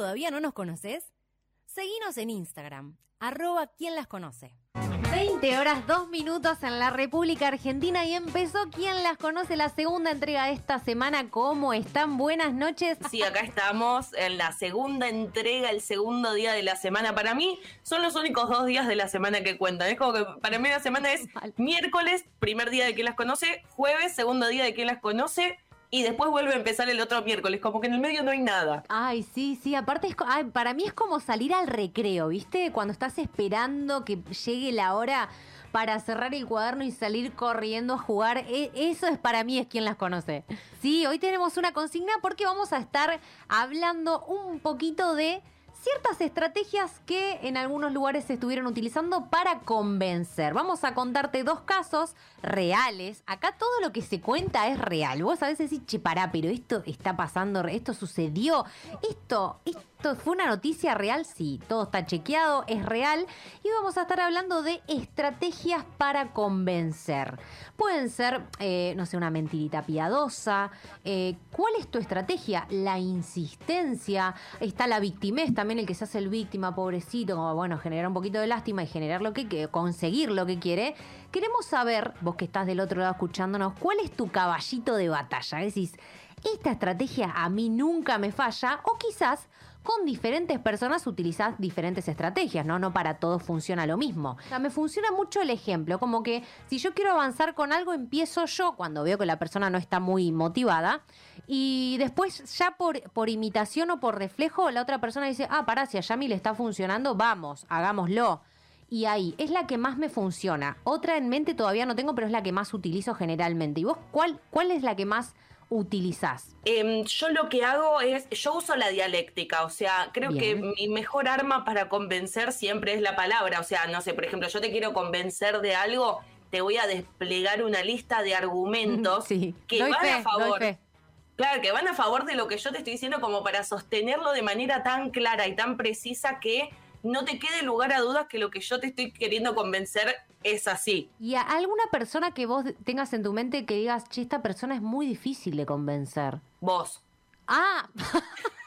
todavía no nos conoces? Seguinos en Instagram, arroba quien las conoce. 20 horas 2 minutos en la República Argentina y empezó quien las conoce la segunda entrega de esta semana. ¿Cómo están? Buenas noches. Sí, acá estamos en la segunda entrega, el segundo día de la semana. Para mí son los únicos dos días de la semana que cuentan. Es como que para mí la semana es miércoles, primer día de quien las conoce, jueves, segundo día de quien las conoce y después vuelve a empezar el otro miércoles, como que en el medio no hay nada. Ay, sí, sí, aparte es, para mí es como salir al recreo, ¿viste? Cuando estás esperando que llegue la hora para cerrar el cuaderno y salir corriendo a jugar, e, eso es para mí es quien las conoce. Sí, hoy tenemos una consigna porque vamos a estar hablando un poquito de ciertas estrategias que en algunos lugares se estuvieron utilizando para convencer. Vamos a contarte dos casos reales. Acá todo lo que se cuenta es real. Vos a veces decís, che, pará, pero esto está pasando, esto sucedió, esto, esto fue una noticia real, sí, todo está chequeado, es real. Y vamos a estar hablando de estrategias para convencer. Pueden ser, eh, no sé, una mentirita piadosa. Eh, ¿Cuál es tu estrategia? La insistencia. Está la victimez también el que se hace el víctima, pobrecito, como bueno, generar un poquito de lástima y generar lo que conseguir lo que quiere. Queremos saber, vos que estás del otro lado escuchándonos, ¿cuál es tu caballito de batalla? Decís, esta estrategia a mí nunca me falla, o quizás con diferentes personas utilizás diferentes estrategias, ¿no? No para todos funciona lo mismo. O sea, me funciona mucho el ejemplo, como que si yo quiero avanzar con algo, empiezo yo cuando veo que la persona no está muy motivada y después ya por, por imitación o por reflejo, la otra persona dice, ah, pará, si a Yami le está funcionando, vamos, hagámoslo y ahí es la que más me funciona. Otra en mente todavía no tengo, pero es la que más utilizo generalmente. ¿Y vos cuál, cuál es la que más utilizás? Em, yo lo que hago es, yo uso la dialéctica, o sea, creo que mi mejor arma para convencer siempre es la palabra, o sea, no sé, por ejemplo, yo te quiero convencer de algo, te voy a desplegar una lista de argumentos que van a favor. Claro, que van a favor de lo que yo te estoy diciendo como para sostenerlo de manera tan clara y tan precisa que no te quede lugar a dudas que lo que yo te estoy queriendo convencer es así. ¿Y a alguna persona que vos tengas en tu mente que digas, che, esta persona es muy difícil de convencer? Vos. Ah.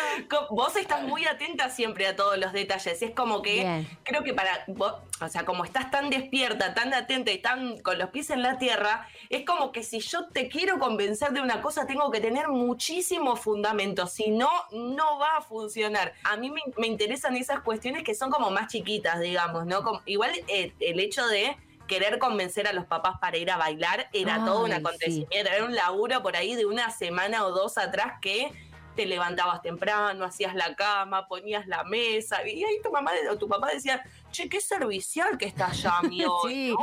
Vos estás muy atenta siempre a todos los detalles. Es como que creo que para vos, o sea, como estás tan despierta, tan atenta y tan con los pies en la tierra, es como que si yo te quiero convencer de una cosa, tengo que tener muchísimo fundamento. Si no, no va a funcionar. A mí me, interesan esas cuestiones que son como más chiquitas, digamos, ¿no? igual eh, el hecho de querer convencer a los papás para ir a bailar era todo un acontecimiento, era un laburo por ahí de una semana o dos atrás que te levantabas temprano, hacías la cama, ponías la mesa, y ahí tu mamá o tu papá decía, che, qué servicial que está Yami hoy,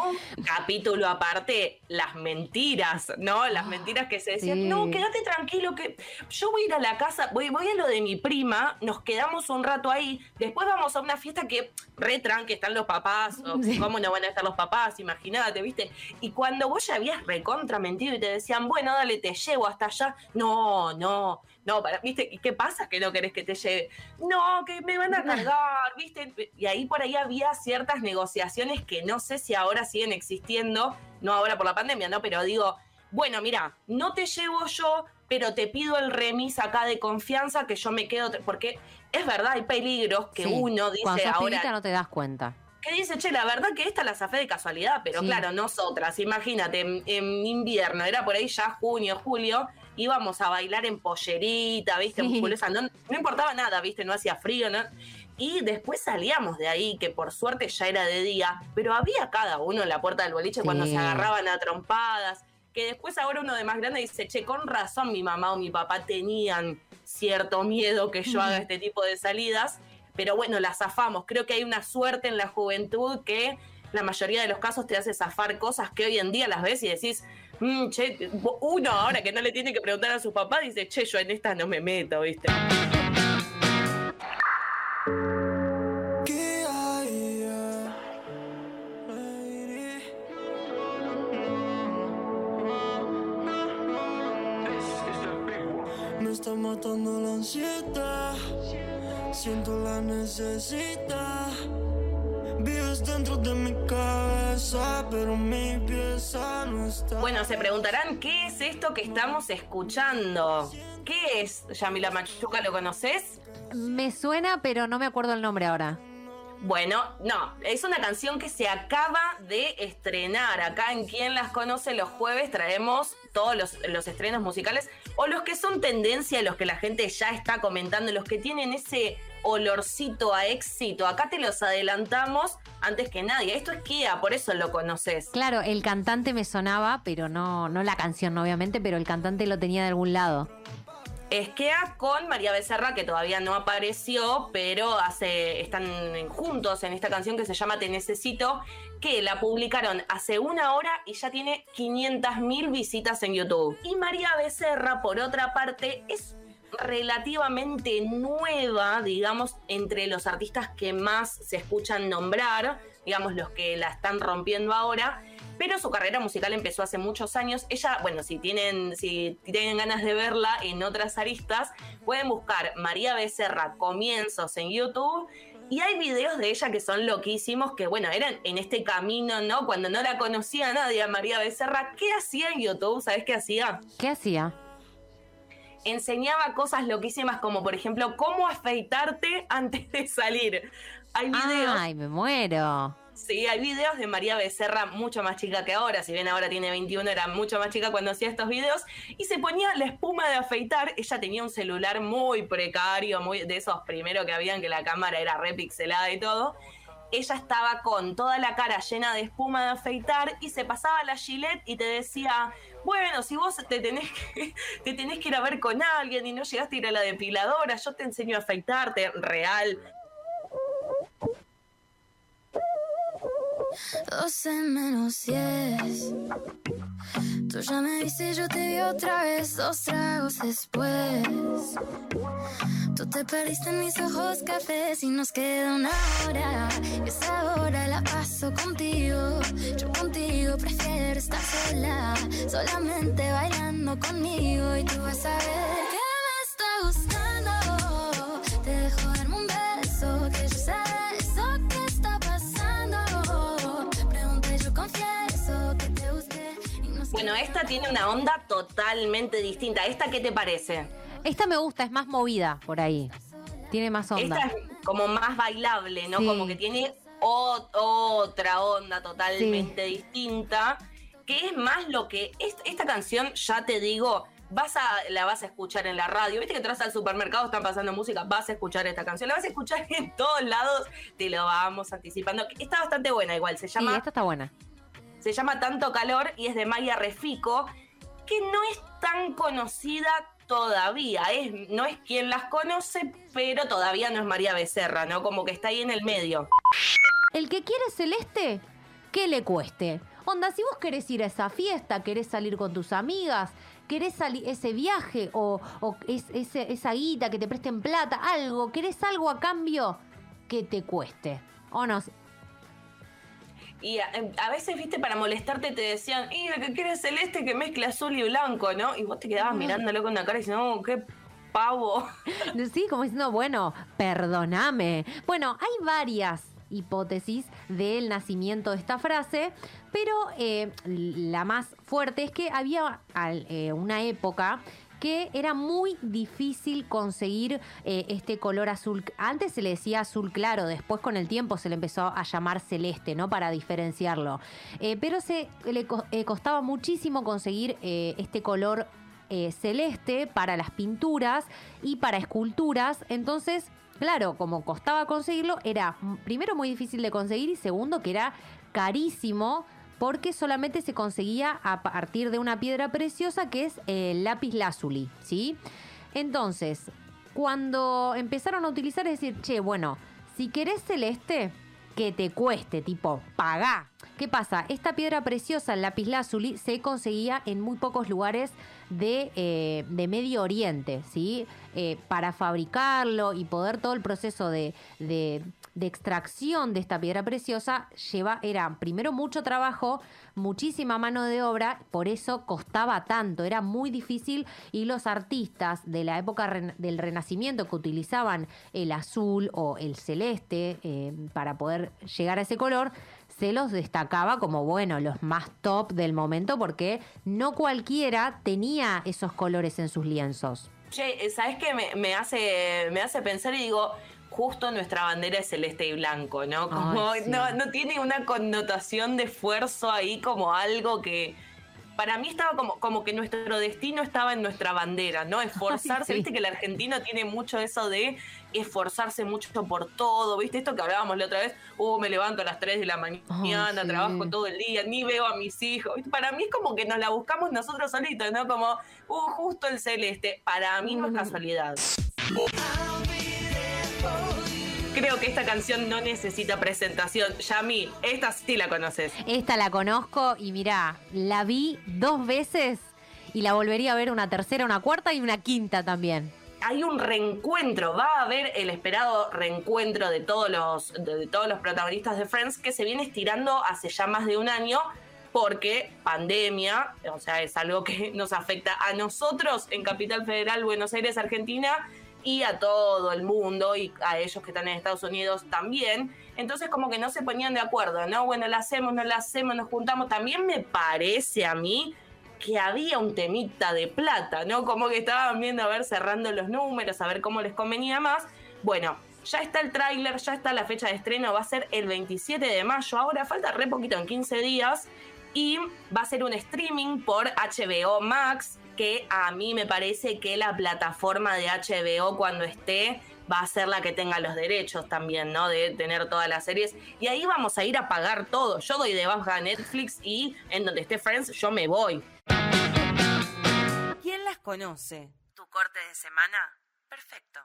Capítulo aparte, las mentiras, ¿no? Las ah, mentiras que se decían, no, quédate tranquilo que yo voy a ir a la casa, voy, voy a lo de mi prima, nos quedamos un rato ahí, después vamos a una fiesta que retran, que están los papás, ¿cómo no van a estar los papás? Imagínate, ¿viste? Y cuando vos ya habías recontra mentido y te decían, bueno, dale, te llevo hasta allá, no, no, no, para, ¿viste? ¿Y qué pasa que no querés que te lleve? No, que me van a cargar, ¿viste? Y ahí por ahí había ciertas negociaciones que no sé si ahora siguen existiendo, no ahora por la pandemia, ¿no? Pero digo, bueno, mira, no te llevo yo, pero te pido el remis acá de confianza que yo me quedo, porque es verdad, hay peligros que uno dice Cuando ahora. no te das cuenta. Que dice, che, la verdad que esta la zafé de casualidad, pero claro, nosotras, imagínate, en, invierno, era por ahí ya junio, julio, íbamos a bailar en pollerita, ¿viste? No, no importaba nada, ¿viste? No hacía frío, ¿no? Y después salíamos de ahí, que por suerte ya era de día, pero había cada uno en la puerta del boliche cuando se agarraban a trompadas. Que después ahora uno de más grande dice, che, con razón mi mamá o mi papá tenían cierto miedo que yo haga este tipo de salidas, pero bueno, la zafamos. Creo que hay una suerte en la juventud que la mayoría de los casos te hace zafar cosas que hoy en día las ves y decís, mm, che, uno ahora que no le tiene que preguntar a su papá dice, che, yo en esta no me meto, ¿viste? Siento la necesidad. Vives dentro de mi cabeza, pero mi pieza no está. Bueno, se preguntarán qué es esto que estamos escuchando. ¿Qué es Yamila Machuca? ¿Lo conoces? Me suena, pero no me acuerdo el nombre ahora. Bueno, no, es una canción que se acaba de estrenar. Acá en Quien las conoce los jueves traemos todos los, estrenos musicales o los que son tendencia, los que la gente ya está comentando, los que tienen ese olorcito a éxito. Acá te los adelantamos antes que nadie. Esto es Kia, por eso lo conoces. Claro, el cantante me sonaba, pero no, no la canción, obviamente, pero el cantante lo tenía de algún lado. Esquea con María Becerra, que todavía no apareció, pero hace, están juntos en esta canción que se llama Te Necesito, que la publicaron hace una hora y ya tiene 500 mil visitas en YouTube. Y María Becerra, por otra parte, es relativamente nueva, digamos, entre los artistas que más se escuchan nombrar, digamos, los que la están rompiendo ahora pero su carrera musical empezó hace muchos años. Ella, bueno, si tienen, si tienen ganas de verla en otras aristas, pueden buscar María Becerra comienzos en YouTube. Y hay videos de ella que son loquísimos, que bueno, eran en este camino, ¿no? Cuando no la conocía nadie María Becerra, ¿qué hacía en YouTube? ¿Sabes qué hacía? ¿Qué hacía? Enseñaba cosas loquísimas como, por ejemplo, cómo afeitarte antes de salir. Hay videos. Ay, me muero. Sí, hay videos de María Becerra mucho más chica que ahora, si bien ahora tiene 21, era mucho más chica cuando hacía estos videos, y se ponía la espuma de afeitar, ella tenía un celular muy precario, muy de esos primeros que habían que la cámara era repixelada y todo, ella estaba con toda la cara llena de espuma de afeitar y se pasaba la gilet y te decía, bueno, si vos te tenés que, te tenés que ir a ver con alguien y no llegaste a ir a la depiladora, yo te enseño a afeitarte, real, 12 menos 10. Tú ya me viste, yo te vi otra vez, dos tragos después. Tú te perdiste en mis ojos cafés y nos queda una hora. Y esa hora la paso contigo. Yo contigo prefiero estar sola, solamente bailando conmigo. Y tú vas a ver Bueno, esta tiene una onda totalmente distinta. ¿Esta qué te parece? Esta me gusta, es más movida por ahí. Tiene más onda. Esta es como más bailable, ¿no? Como que tiene otra onda totalmente distinta. Que es más lo que. esta canción, ya te digo, vas a, la vas a escuchar en la radio. Viste que entras al supermercado, están pasando música, vas a escuchar esta canción. La vas a escuchar en todos lados, te lo vamos anticipando. Está bastante buena igual, se llama... Sí, esta está buena. Se llama Tanto Calor y es de Maya Refico, que no es tan conocida todavía. Es, no es quien las conoce, pero todavía no es María Becerra, ¿no? Como que está ahí en el medio. El que quiere celeste, que le cueste. Onda, si vos querés ir a esa fiesta, querés salir con tus amigas, querés salir ese viaje o, esa guita que te presten plata, algo, querés algo a cambio que te cueste. O no, y em, a, veces, viste, para molestarte te decían, y el que quiere celeste que mezcla azul y blanco, ¿no? Y vos te quedabas mirándolo con una cara y diciendo, oh, qué pavo. Sí, como diciendo, bueno, perdóname. Bueno, hay varias hipótesis del nacimiento de esta frase, pero eh, la más fuerte es que había eh, una época que era muy difícil conseguir eh, este color azul. Antes se le decía azul claro, después con el tiempo se le empezó a llamar celeste, ¿no? Para diferenciarlo. Eh, pero se le eh, costaba muchísimo conseguir este color celeste para las pinturas y para esculturas. Entonces, claro, como costaba conseguirlo, era primero muy difícil de conseguir y segundo que era carísimo porque solamente se conseguía a partir de una piedra preciosa que es el lápiz lazuli, ¿sí? Entonces, cuando empezaron a utilizar, es decir, che, bueno, si querés celeste, que te cueste, tipo, pagá. ¿Qué pasa? Esta piedra preciosa, el lápiz lazuli, se conseguía en muy pocos lugares de, eh, Medio Oriente, ¿sí? Eh, para fabricarlo y poder todo el proceso de de extracción de esta piedra preciosa lleva, era primero mucho trabajo, muchísima mano de obra, por eso costaba tanto, era muy difícil y los artistas de la época del Renacimiento que utilizaban el azul o el celeste eh, para poder llegar a ese color, se los destacaba como, bueno, los más top del momento porque no cualquiera tenía esos colores en sus lienzos. Che, ¿sabes qué me, hace, me hace pensar y digo, justo nuestra bandera es celeste y blanco, ¿no? Como no, no tiene una connotación de esfuerzo ahí como algo que, para mí estaba como, como que nuestro destino estaba en nuestra bandera, ¿no? Esforzarse, viste que el argentino tiene mucho eso de esforzarse mucho por todo, viste esto que hablábamos la otra vez, oh, me levanto a las 3 de la mañana, trabajo todo el día, ni veo a mis hijos, para mí es como que nos la buscamos nosotros solitos, ¿no? Como, uh, justo el celeste, para mí no es casualidad creo que esta canción no necesita presentación. Yami, esta sí la conoces. Esta la conozco y mirá, la vi dos veces y la volvería a ver una tercera, una cuarta y una quinta también. Hay un reencuentro, va a haber el esperado reencuentro de todos los, de todos los protagonistas de Friends que se viene estirando hace ya más de un año porque pandemia, o sea, es algo que nos afecta a nosotros en Capital Federal, Buenos Aires, Argentina, y a todo el mundo y a ellos que están en Estados Unidos también. Entonces como que no se ponían de acuerdo, ¿no? Bueno, la hacemos, no la hacemos, nos juntamos. También me parece a mí que había un temita de plata, ¿no? Como que estaban viendo a ver cerrando los números, a ver cómo les convenía más. Bueno, ya está el tráiler, ya está la fecha de estreno, va a ser el 27 de mayo. Ahora falta re poquito, en 15 días. Y va a ser un streaming por HBO Max que a mí me parece que la plataforma de HBO cuando esté va a ser la que tenga los derechos también, ¿no? De tener todas las series. Y ahí vamos a ir a pagar todo. Yo doy de baja a Netflix y en donde esté Friends yo me voy. ¿Quién las conoce? ¿Tu corte de semana? Perfecto.